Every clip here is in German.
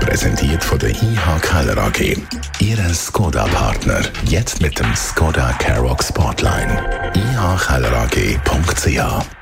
Präsentiert von der IH Keller AG. Ihre Skoda-Partner. Jetzt mit dem Skoda Karoq Spotline. ihkellerag.ch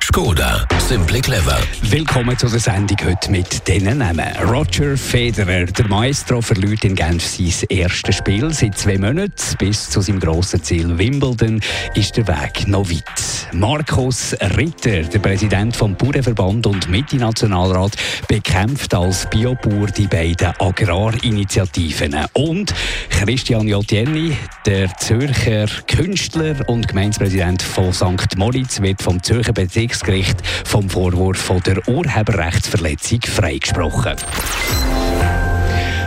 Skoda, simply clever. Willkommen zu der Sendung heute mit diesen Namen. Roger Federer, der Maestro, verliert in Genf sein erstes Spiel. Seit zwei Monaten bis zu seinem grossen Ziel Wimbledon ist der Weg noch weit. Markus Ritter, der Präsident vom Bauernverband und Mitte-Nationalrat, bekämpft als Biobauer die beiden Agrarinitiativen. Und Christian Jotienni, der Zürcher Künstler und Gemeindepräsident von St. Moritz, wird vom Zürcher Bezirks Verwaltungsgericht vom Vorwurf von der Urheberrechtsverletzung freigesprochen.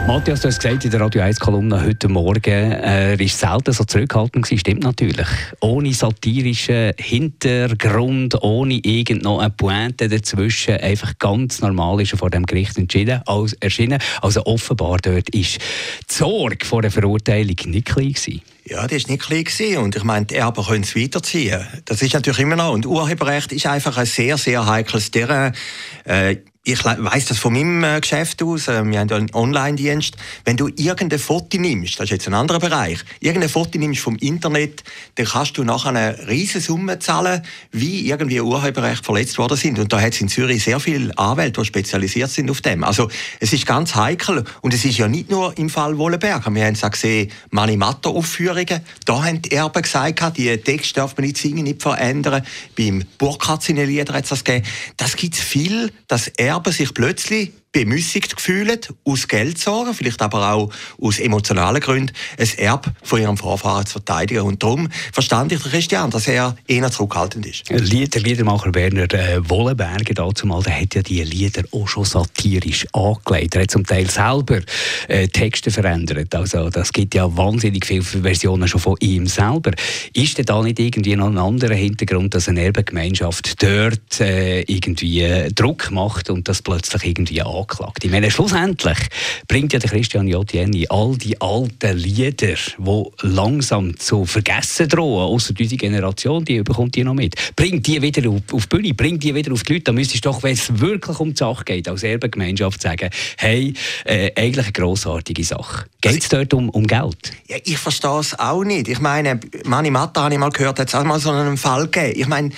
Matthias, du hast gesagt in der Radio 1-Kolumne heute Morgen, äh, er war selten so zurückhaltend gewesen. Stimmt natürlich. Ohne satirischen Hintergrund, ohne irgendeine Pointe dazwischen. Einfach ganz normal ist er vor dem Gericht entschieden, als erschienen. Also offenbar dort ist die Sorge vor der Verurteilung nicht klein gewesen. Ja, das war nicht klein. Und ich meine, die Erben können es weiterziehen. Das ist natürlich immer noch. Und Urheberrecht ist einfach ein sehr, sehr heikles Terrain. Äh, ich weiß das von meinem äh, Geschäft aus, äh, wir haben ja einen Online-Dienst, wenn du irgendein Foto nimmst, das ist jetzt ein anderer Bereich, irgendein Foto nimmst vom Internet, dann kannst du nachher eine riesige Summe zahlen, wie irgendwie Urheberrecht verletzt worden sind. Und da hat es in Zürich sehr viele Anwälte, die spezialisiert sind auf dem. Also es ist ganz heikel und es ist ja nicht nur im Fall Wollenberg. Wir haben es auch gesehen, Manimatter-Aufführungen, da haben die Erben gesagt, die Texte darf man nicht singen, nicht verändern. Beim Burkhardt-Lieder hat es das gegeben. Das gibt es viel, dass er Erben sich plötzlich bemüßigt gefühlt, aus Geldsorgen, vielleicht aber auch aus emotionalen Gründen, ein Erb von ihrem Vorfahren zu verteidigen. Und darum verstand ich Christian, dass er eher zurückhaltend ist. Der Liedermacher Werner äh, Wollenberger dazumal, der hat ja die Lieder auch schon satirisch angelegt. Er hat zum Teil selber äh, Texte verändert. Also das gibt ja wahnsinnig viele Versionen schon von ihm selber. Ist denn da nicht irgendwie noch ein anderer Hintergrund, dass eine Erbengemeinschaft dort äh, irgendwie äh, Druck macht und das plötzlich irgendwie an angeklagt. Ich meine, schlussendlich bringt ja der Christian Jotieni all die alten Lieder, die langsam zu vergessen drohen, außer diese Generation, die bekommt die noch mit, bringt die wieder auf, auf die Bühne, bringt die wieder auf die Leute. Da müsstest du doch, wenn es wirklich um die Sache geht, als Erbengemeinschaft sagen, hey, äh, eigentlich eine grossartige Sache. Geht es dort um, um Geld? Ja, ich verstehe es auch nicht. Ich meine, Mani Matta habe ich mal gehört, hat es auch mal so einen Fall gegeben. Ich meine,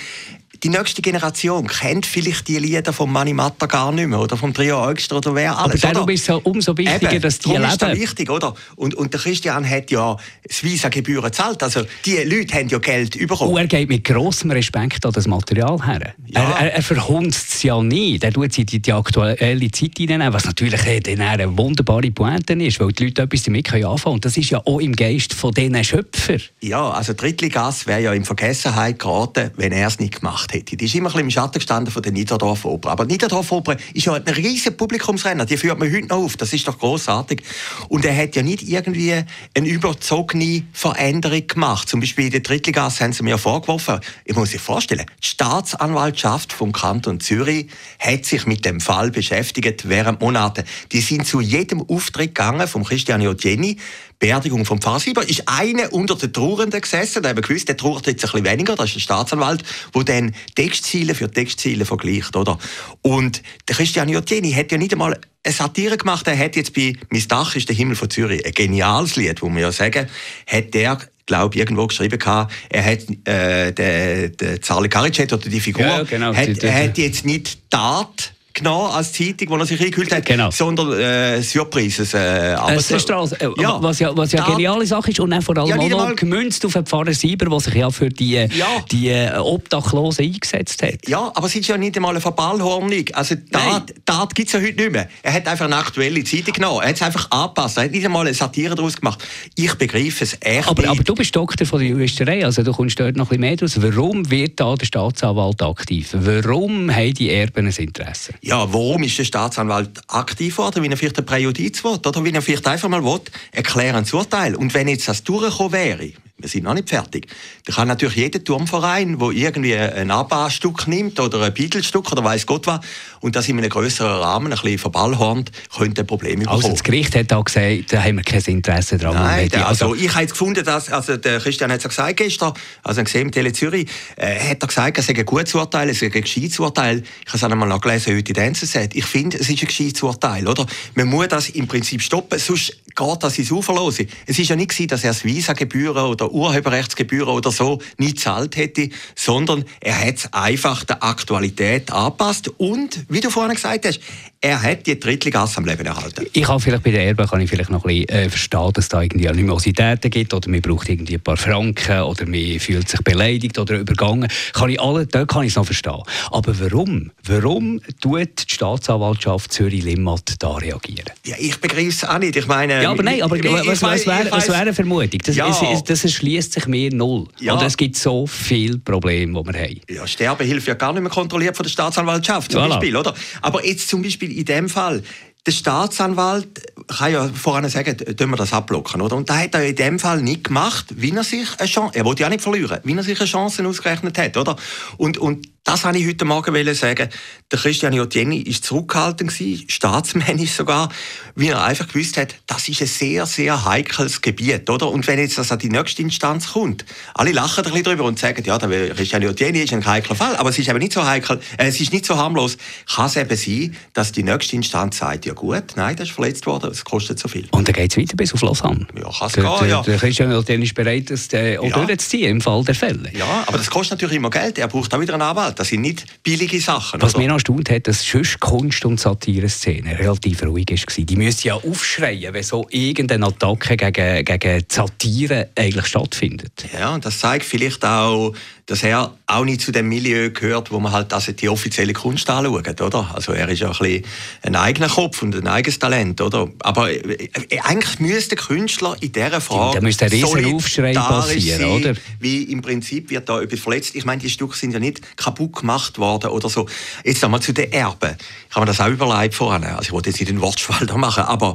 die nächste Generation kennt vielleicht die Lieder von Mani Matta gar nicht mehr oder vom Trio Eugster oder wer alles. Aber darum ist es ja umso wichtiger, Eben, dass die leben. ist das wichtig, oder? Und, und der Christian hat ja das Visa-Gebühren gezahlt. Also die Leute haben ja Geld bekommen. Und er geht mit grossem Respekt an das Material her. Ja. Er, er, er verhunzt es ja nicht. Er tut sie die, die aktuelle Zeit hinein, was natürlich dann eine wunderbare Pointe ist, weil die Leute etwas damit anfangen können. Und das ist ja auch im Geist von diesen Schöpfern. Ja, also Drittligas wäre ja in Vergessenheit geraten, wenn er es nicht gemacht hätte. Die ist immer ein im Schatten gestanden von der Niederdorf Oper. Aber die Niederdorf Oper ist ja ein riesiger Publikumsrenner. Die führt man heute noch auf. Das ist doch großartig. Und er hat ja nicht irgendwie eine überzogene Veränderung gemacht. Zum Beispiel in der Drittligasse haben sie mir vorgeworfen. Ich muss sich vorstellen, die Staatsanwaltschaft vom Kanton Zürich hat sich mit dem Fall beschäftigt während Monaten. Die sind zu jedem Auftritt gegangen vom Christian Jenny Beerdigung vom Pfarrer ist einer unter den Trauernden gesessen, der haben gewusst, der trauert jetzt ein bisschen weniger, das ist der Staatsanwalt, der dann Textziele für Textziele vergleicht, oder? Und der Christian Jotieni hat ja nicht einmal eine Satire gemacht, er hat jetzt bei «Mein Dach ist der Himmel von Zürich», ein geniales Lied, wo wir ja sagen, hat der glaube irgendwo geschrieben gehabt, er hat äh, der, der Charlie Karicet oder die Figur ja, genau, hat, er hat jetzt nicht Tat genommen als Zeitung, wo er sich eingehüllt hat, genau. sondern äh, Surprises. Äh, äh, Straße, äh, ja. Was ja, was ja geniale Sache ist und auch vor allem ja, auch noch gemünzt auf den Pfarrer Sieber, der sich ja für die, äh, ja. die äh, Obdachlosen eingesetzt hat. Ja, aber es ist ja nicht einmal eine Verballhornung. Also Tat, Tat gibt es ja heute nicht mehr. Er hat einfach eine aktuelle Zeitung genommen. Er hat es einfach angepasst. Er hat nicht einmal eine Satire daraus gemacht. Ich begreife es echt aber, aber du bist Doktor von der Juristerei, also du kommst dort noch ein bisschen mehr draus. Warum wird da der Staatsanwalt aktiv? Warum haben die Erben ein Interesse? Ja, warum ist der Staatsanwalt aktiv worden, wie er vielleicht ein Präjudiz will, oder wie er vielleicht einfach mal will, erklären ein Urteil. Und wenn jetzt das durchgekommen wäre, wir sind noch nicht fertig. Da kann natürlich jeder Turmverein, der irgendwie ein ABBA-Stück nimmt oder ein Beatles-Stück oder weiß Gott was und das in einem größeren Rahmen ein bisschen verballhornt, könnte ein Problem bekommen. Also das Gericht hat auch gesagt, da haben wir kein Interesse daran. Nein, der, also, also ich habe gefunden, dass, also der Christian hat es gesagt gestern, also gesehen im Tele Zürich, äh, hat er gesagt, es sei ein gutes Urteil, es sei ein gescheites Urteil. Ich habe es einmal nachgelesen heute in der NZZ. Ich finde, es ist ein gescheites Urteil, oder? Man muss das im Prinzip stoppen, sonst geht das ins Uferlose. Es ist ja nicht gewesen, dass er das Visa-Gebühren oder Urheberrechtsgebühren oder so nicht zahlt hätte, sondern er hat es einfach der Aktualität angepasst und, wie du vorhin gesagt hast, er hat die Drittligasse am Leben erhalten. Ich kann vielleicht bei der Erben kann ich vielleicht noch ein bisschen äh, verstehen, dass es da irgendwie Animositäten gibt oder man braucht irgendwie ein paar Franken oder man fühlt sich beleidigt oder übergangen. Kann ich alle, da kann ich es noch verstehen. Aber warum? Warum tut die Staatsanwaltschaft Zürich-Limmat da reagieren? Ja, ich begreife es auch nicht. Ich meine, ja, aber nein, aber ich, was, was, wäre, was wäre eine Vermutung? Das, ja. es, das erschließt sich mir null. Ja. Und es gibt so viele Probleme, die wir haben. Ja, Sterbehilfe wird gar nicht mehr kontrolliert von der Staatsanwaltschaft zum voilà. Beispiel, oder? Aber jetzt zum Beispiel in dem Fall, der Staatsanwalt kann ja voran sagen, tun wir das abblocken, oder? Und da hat er in dem Fall nicht gemacht, wie er sich eine Chance, er wollte ja nicht verlieren, wie er sich eine Chance ausgerechnet hat, oder? Und, und das wollte ich heute Morgen sagen. Der Christian Jotieni war zurückgehalten, staatsmännisch sogar, wie er einfach gewusst hat, das ist ein sehr, sehr heikles Gebiet, oder? Und wenn jetzt das an die nächste Instanz kommt, alle lachen ein bisschen drüber und sagen, ja, der Christian Jotieni ist ein heikler Fall, aber es ist eben nicht so heikel, äh, es ist nicht so harmlos. Kann es eben sein, dass die nächste Instanz sagt, ja gut, nein, das ist verletzt worden, es kostet so viel. Und dann geht es weiter bis auf Lausanne? Ja, kann es gehen, ja. Der Christian Jotieni ist bereit, das äh, auch ja. durchzuziehen, im Fall der Fälle. Ja, aber das kostet natürlich immer Geld, er braucht auch wieder einen Anwalt. Das sind nicht billige Sachen. Was oder? mich erstaunt hat, dass sonst Kunst- und Satire-Szene relativ ruhig war. Die müssten ja aufschreien, wenn so irgendeine Attacke gegen, gegen Satire eigentlich stattfindet. Ja, und das zeigt vielleicht auch, dass er auch nicht zu dem Milieu gehört, wo man halt also die offizielle Kunst anschaut, oder? Also er ist ja ein, bisschen ein eigener Kopf und ein eigenes Talent, oder? Aber äh, eigentlich müsste der Künstler in dieser Frage da müsste ein Aufschrei passieren, sein, oder? Wie im Prinzip wird da etwas verletzt. Ich meine, die Stücke sind ja nicht kaputt gemacht worden oder so. Jetzt einmal zu den Erben. Ich habe mir das auch überlegt vorhin. Also ich wollte jetzt nicht den Wortschwall da machen, aber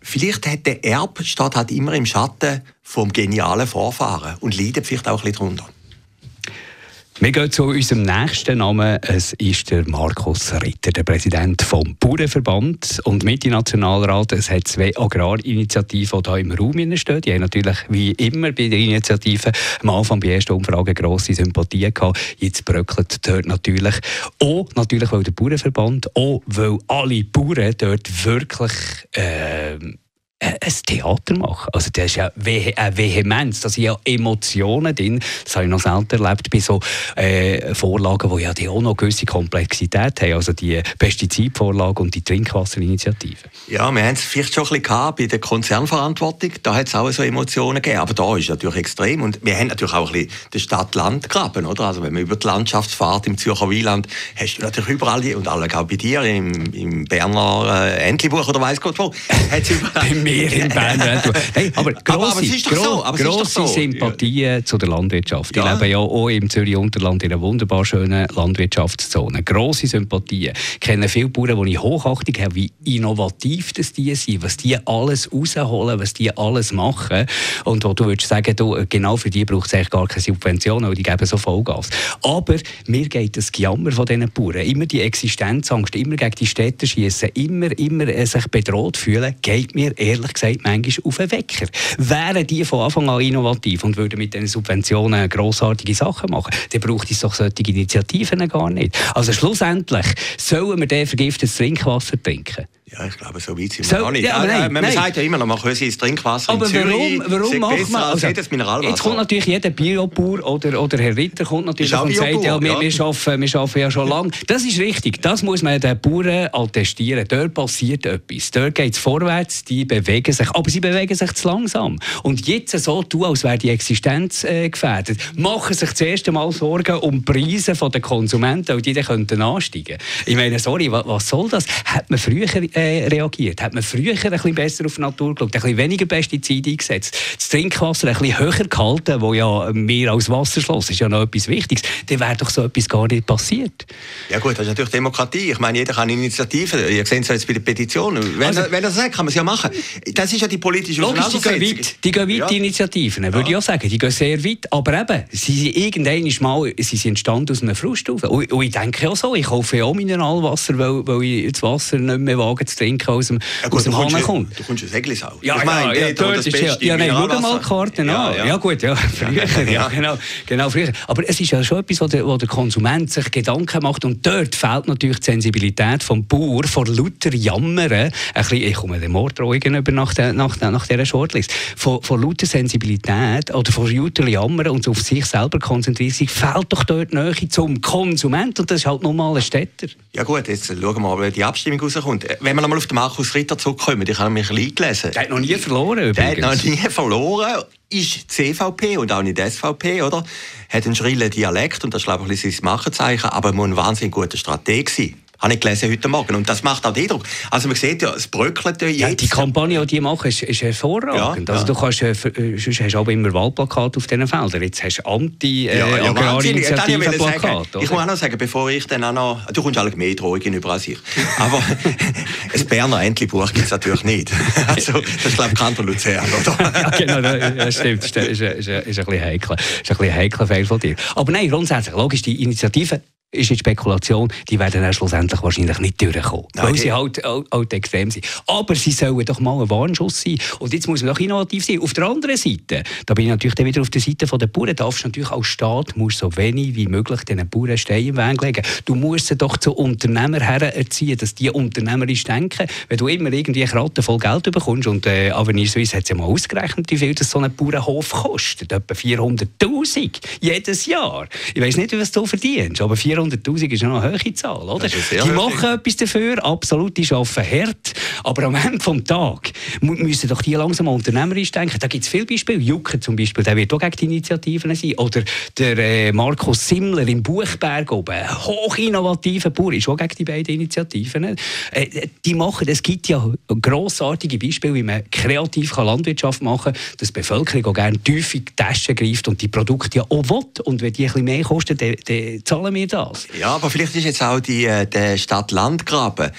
vielleicht hat der Erb steht halt immer im Schatten vom genialen Vorfahren und leidet vielleicht auch ein bisschen darunter. Wir gehen zu unserem nächsten Namen. Es ist der Markus Ritter, der Präsident vom Bauernverband und mit dem Nationalrat. Es hat zwei Agrarinitiativen, die hier im Raum stehen. Die haben natürlich, wie immer bei den Initiativen, am Anfang bei ersten Umfrage grosse Sympathie gehabt. Jetzt bröckelt dort natürlich. Auch natürlich, weil der Bauernverband, auch weil alle Bauern dort wirklich... Äh, ein Theater machen. Also das ist ja eine Vehemenz, da sind ja Emotionen drin. Das habe ich noch selten erlebt bei so äh, Vorlagen, die ja die auch noch gewisse Komplexität haben, also die Pestizidvorlage und die Trinkwasserinitiative. Ja, wir haben es vielleicht schon ein bisschen bei der Konzernverantwortung, da hat es auch so Emotionen gegeben, aber da ist es natürlich extrem und wir haben natürlich auch ein bisschen den Stadt-Land-Graben, oder? Also wenn man über die Landschaft fährt im Zürcher Wieland, hast du natürlich überall, und alle auch bei dir im, im Berner äh, Entlebuch oder weiss Gott wo, hat überall mehr in Bern. hey, aber grosse, so. grosse so. Sympathien zu der Landwirtschaft. Ja. Ich lebe ja auch im Zürich-Unterland in einer wunderbar schönen Landwirtschaftszone. Grosse Sympathien. Ich kenne viele Bauern, die ich Hochachtung habe, wie innovativ das die sind, was die alles rausholen, was die alles machen. Und wo du würdest sagen, du, genau für die braucht es eigentlich gar keine Subventionen, weil die geben so Vollgas. Aber mir geht das Gejammer von diesen Bauern, immer die Existenzangst, immer gegen die Städte schießen, immer, immer äh, sich bedroht fühlen, geht mir ehrlich ehrlich gesagt manchmal auf den Wecker. Wären die von Anfang an innovativ und würden mit diesen Subventionen grossartige Sachen machen, dann braucht es doch solche Initiativen gar nicht. Also schlussendlich sollen wir den vergiftetes Trinkwasser trinken. Ja, ich glaube, so weit sind wir so, noch nicht. Ja, nein, man nein. sagt ja immer noch, man könnte das Trinkwasser aber in Zürich warum, warum macht man, also, jedes Mineralwasser. Jetzt kommt natürlich jeder Biobauer oder, oder Herr Ritter kommt natürlich und sagt, ja, wir, ja. wir, arbeiten, wir arbeiten ja schon lange. Das ist richtig, das muss man den Bauern attestieren. Dort passiert etwas, dort geht es vorwärts, die bewegen sich, aber sie bewegen sich zu langsam. Und jetzt so tun, als wäre die Existenz äh, gefährdet, machen sich das erste Mal Sorgen um die Preise der Konsumenten, weil die dann könnten ansteigen. Ich meine, sorry, was, was soll das? Hat man früher äh, reagiert? Hat man früher ein bisschen besser auf die Natur geschaut, ein bisschen weniger Pestizide eingesetzt, das Trinkwasser ein bisschen höher gehalten, wo ja mehr als Wasserschloss ist ja noch etwas Wichtiges, dann wäre doch so etwas gar nicht passiert. Ja gut, das ist natürlich Demokratie. Ich meine, jeder kann Initiativen. Ihr seht es jetzt bei der Petition. Wenn, also, er, wenn er sagt, kann man es ja machen. Das ist ja die politische Logisch, die gehen weit, die, gehen weit, ja. die Initiativen, würde ja. ich auch sagen. Die gehen sehr weit. Aber eben, sie sind irgendwann mal sie sind entstanden aus einem Frust. Und, und ich denke auch so, ich kaufe ja auch Mineralwasser, weil, weil ich das Wasser nicht mehr wage zu trinken, aus dem, ja, gut, aus dem Hahn kommt. Du kommst ein Seglisau. Ja, ich meine, ja, ja, dort ist ja, ja nein, schau mal Karten ja, ja. ja gut, ja, früher, ja, genau, genau, früher. Aber es ist ja schon etwas, wo der, wo der Konsument sich Gedanken macht und dort fehlt natürlich die Sensibilität vom Bauer vor lauter Jammern, ein bisschen, ich komme den Morddrohungen über nach, der, nach, nach dieser Shortlist, von, von lauter Sensibilität oder von lauter Jammern und auf sich selber konzentrieren, fehlt doch dort Nähe zum Konsument und das ist halt normal ein Städter. Ja gut, jetzt schauen wir mal, wie die Abstimmung rauskommt. Wenn wir nochmal auf den Markus Ritter zurückkommen, ich habe mich ein gelesen. Der hat noch nie verloren übrigens. Der hat noch nie verloren ist die CVP und auch nicht die SVP, oder? Hat einen schrillen Dialekt und das ist, glaube ich, sein Machenzeichen, aber muss ein wahnsinnig guter Strateg sein. Habe ich gelesen heute Morgen. Und das macht auch den Eindruck. Also man sieht ja, es bröckelt ja jetzt. die Kampagne, die die machen, ist, ist hervorragend. Ja, also ja. du kannst, äh, äh, sonst hast du auch immer Wahlplakate auf diesen Feldern. Jetzt hast du Anti-Agrarinitiative-Plakate. Äh, ich muss auch noch sagen, bevor ich dann auch noch... Du kommst alle mehr Drohungen über als ich. Aber ein Berner Entlebuch gibt es natürlich nicht. also, das ist, glaube ich, Kanton Luzern, oder? ja, genau, das stimmt. Das ist, ist, ist, ist ein bisschen heikel. Das ist ein bisschen heikel Fehl von dir. Aber nein, grundsätzlich, logisch, die Initiative ist eine Spekulation, die werden dann schlussendlich wahrscheinlich nicht durchkommen. Nein, weil sie halt, halt, extrem sind. Aber sie sollen doch mal ein Warnschuss sein. Und jetzt muss man doch innovativ sein. Auf der anderen Seite, da bin ich natürlich dann wieder auf der Seite der Bauern, darfst du natürlich als Staat musst so wenig wie möglich diesen Bauern Steine im Weg legen. Du musst sie doch zu Unternehmer hererziehen, dass die unternehmerisch denken. Wenn du immer irgendwie eine Kratte voll Geld bekommst, und äh, Avenir Suisse hat es ja mal ausgerechnet, wie viel das so ein Bauernhof kostet. Etwa 400'000 jedes Jahr. Ich weiß nicht, was du verdienst, aber 400'000 ist ja noch eine hohe Zahl, oder? Die machen etwas dafür, absolut, die arbeiten hart, aber am Ende des Tages müssen doch die langsam unternehmerisch denken. Da gibt es viele Beispiele. Jucker zum Beispiel, der wird auch gegen die Initiativen sein. Oder der äh, Markus Simmler im Buchberg oben, hoch innovativer Bauer, ist auch gegen die beiden Initiativen. Äh, die machen, es gibt ja grossartige Beispiele, wie man kreativ kann Landwirtschaft machen kann, dass die Bevölkerung auch gerne tief in die Tasche greift und die Produkte ja auch will. Und wenn die ein bisschen mehr kosten, dann, dann zahlen wir das das. Ja, aber vielleicht ist jetzt auch die, äh, der Stadt-Land-Graben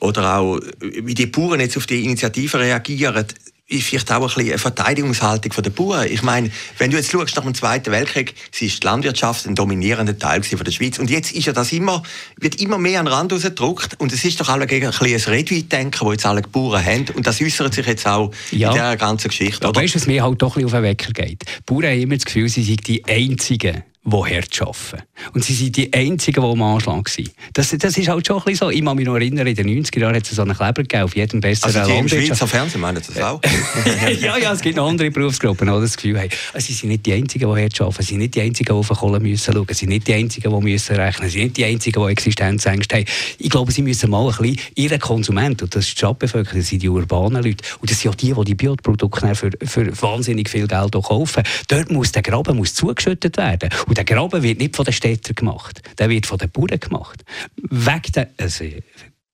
oder auch, wie die Bauern jetzt auf die Initiative reagieren, ist vielleicht auch ein bisschen eine Verteidigungshaltung der Bauern. Ich meine, wenn du jetzt schaust nach dem Zweiten Weltkrieg, sie ist die Landwirtschaft ein dominierender Teil von der Schweiz. Und jetzt ist ja das immer, wird immer mehr an den Rand rausgedrückt. Und es ist doch alle gegen ein bisschen ein Redweitdenken, das jetzt alle Bauern haben. Und das äußert sich jetzt auch ja. in dieser ganzen Geschichte. Aber weißt du, was mir halt doch ein bisschen auf den Wecker geht? Die Bauern haben immer das Gefühl, sie sind die Einzigen, die hart arbeiten. Und sie sind die Einzigen, die am Anschlag sind. Das, das ist halt schon ein bisschen so. Ich kann mich noch erinnern, in den 90er Jahren hat es so einen Kleber gegeben, auf jedem besseren also im Schweizer Fernsehen meinen das auch? ja, ja, es gibt noch andere Berufsgruppen, die das Gefühl haben. Also, sie sind nicht die Einzigen, die hart arbeiten. Sie sind nicht die Einzigen, die auf die Kohle müssen schauen. Sie sind nicht die Einzigen, die müssen rechnen. Sie sind nicht die Einzigen, die Existenzängste haben. Ich glaube, sie müssen mal ein bisschen ihren Konsument, und das ist die Stadtbevölkerung, das sind die urbanen Leute, und das sind auch die, die die Bioprodukte für, für wahnsinnig viel Geld kaufen. Dort muss der Graben muss zugeschüttet werden. Und der Graben wird nicht von den Städtern gemacht. Der wird von den Bauern gemacht. Wegen der, also,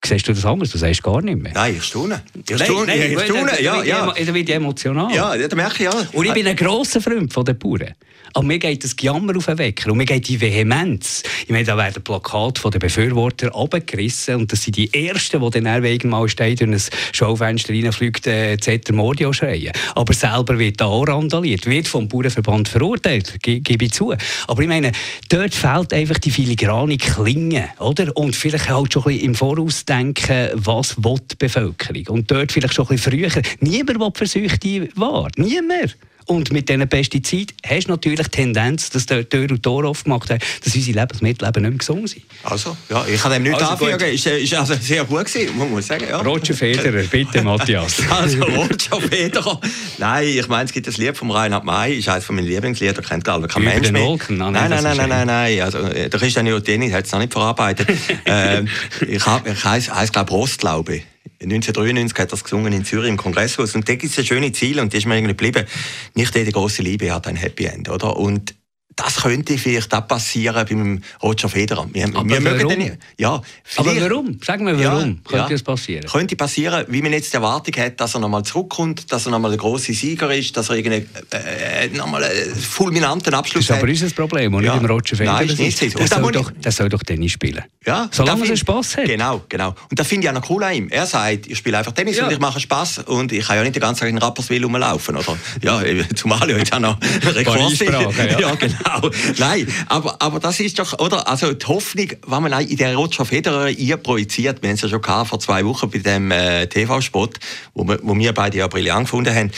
Siehst du das anders? Du sagst gar nicht mehr. Nein, ich staune. Ich staune, nein, nein, ich staune. ja, ja. Da wird emotional. Ja, das merke ich, ja. Und ich bin ein grosser Freund von den Bauern. Aber mir geht das Gejammer auf den Wecker und mir geht die Vehemenz. Ich meine, da werden Plakate von den Befürwortern abgerissen und das sind die Ersten, die dann mal stehen durch ein Schaufenster reinfliegt, äh, Zeter Mordio schreien. Aber selber wird da auch randaliert, wird vom Bauernverband verurteilt, ge gebe ich zu. Aber ich meine, dort fehlt einfach die filigrane Klinge, oder? Und vielleicht halt schon ein bisschen im Voraus denken, was will die Bevölkerung. Und dort vielleicht schon ein bisschen früher. Niemand will Versuchte wahr. Niemand. Und mit diesen Pestiziden hast du natürlich die Tendenz, dass der Tür und Tor aufgemacht hat, dass unsere Lebensmittel eben nicht mehr gesund sind. Also, ja, ich kann dem nichts also anfügen. Ist, äh, ist also sehr gut gewesen, man muss sagen. Ja. Roger Federer, bitte, Matthias. also, Roger Federer. Nein, ich meine, es gibt das Lied von Reinhard May, ist eines meiner Lieblingslieder, kennt glaube kein Über Mensch mehr. Wolken. Nein, nein, nein, nein, nein, nein, nein. Also, äh, der Christian Jotini hat es noch nicht verarbeitet. äh, ich habe, ich heiße, glaube Rostlaube. 1993 hat er das gesungen in Zürich im Kongresshaus. Und da gibt es ein schönes Ziel und das ist mir irgendwie geblieben. Nicht jede große Liebe hat ein Happy End, oder? Und das könnte vielleicht auch passieren beim Roger Federer. Wir, Aber wir warum? Den, ja, Aber warum? Sag mir, warum ja, könnte ja, das passieren? Könnte passieren, wie man jetzt die Erwartung hat, dass er nochmal zurückkommt, dass er nochmal der große Sieger ist, dass er äh, äh, nochmal einen fulminanten Abschluss hat. Das ist aber unser Problem, und ja. nicht im Roger Federer. Nein, ist nicht. Der soll, doch, der soll doch Tennis spielen. Ja, Solange er Spass hat. Genau, genau. Und da finde ich auch noch cool an ihm. Er sagt, ich spiele einfach Tennis ja. und ich mache Spass und ich kann ja nicht den ganzen Tag in Rapperswil rumlaufen, oder? Ja, zumal ich jetzt auch noch Rekord ja. ja, genau. Nein, aber, aber das ist doch, oder? Also die Hoffnung, wenn man in der Roger Federer projiziert, wir haben es ja schon gehabt, vor zwei Wochen bei dem äh, TV-Spot, wo wir, wo wir beide ja brillant gefunden haben,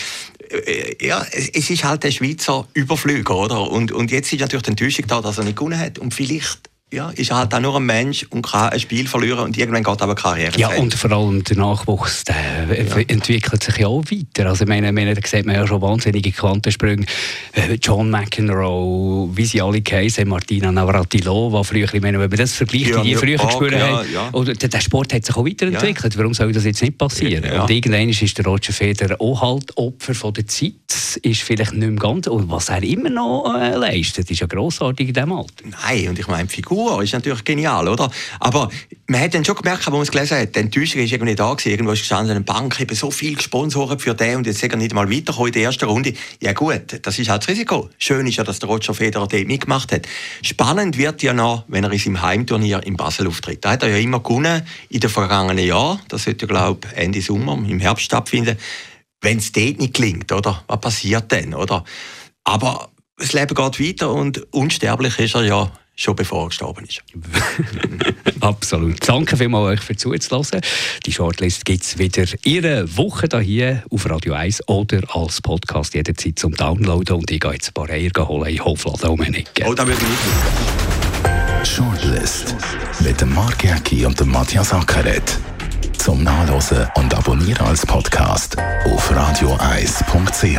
äh, ja, es, es, ist halt der Schweizer Überflüger, oder? Und, und jetzt ist natürlich die Enttäuschung da, dass er nicht gewonnen hat. Und vielleicht ja, ist er halt auch nur ein Mensch und kann ein Spiel verlieren und irgendwann geht aber Karriere. Ja, und vor allem der Nachwuchs der ja. entwickelt sich ja auch weiter. Also, ich meine, meine, da sieht man ja schon wahnsinnige Quantensprünge. Äh, John McEnroe, wie sie alle heißen, Martina Navratilova, früher, ich meine, wenn man das vergleicht, ja, die früher gespielt ja, haben, ja. Und der, Sport hat sich auch weiterentwickelt. Warum soll das jetzt nicht passieren? Und irgendwann ist der Roger Federer auch halt Opfer von der Zeit, ist vielleicht nicht mehr ganz, und was er immer noch äh, leistet, ist ja grossartig in diesem Alter. Nein, und ich meine, Figur Uhr ist natürlich genial, oder? Aber man hat dann schon gemerkt, als man es gelesen hat, die Enttäuschung ist irgendwie da gewesen. Irgendwo ist gestanden, eine Bank eben so viel gesponsert für den und jetzt sagen nicht mal weiterkommen in der ersten Runde. Ja gut, das ist halt das Risiko. Schön ist ja, dass der Roger Federer dort mitgemacht hat. Spannend wird ja noch, wenn er in seinem Heimturnier in Basel auftritt. Da hat er ja immer gewonnen in den vergangenen Jahren. Das sollte, glaube ich, Ende Sommer, im Herbst stattfinden. Wenn es dort nicht klingt, oder? Was passiert dann, oder? Aber das Leben geht weiter und unsterblich ist er ja schon bevor er gestorben ist. Absolut. Danke vielmals euch für zuzulassen. Die Shortlist gibt es wieder ihre Woche hier auf Radio 1 oder als Podcast jederzeit zum Downloaden. Und ich gehe jetzt ein paar Eier holen. Hoffe, da um. Oh, da würde ich Shortlist mit dem Mark Jäcki und dem Matthias Ackeret. Zum Nachlesen und Abonnieren als Podcast auf radioeis.ch.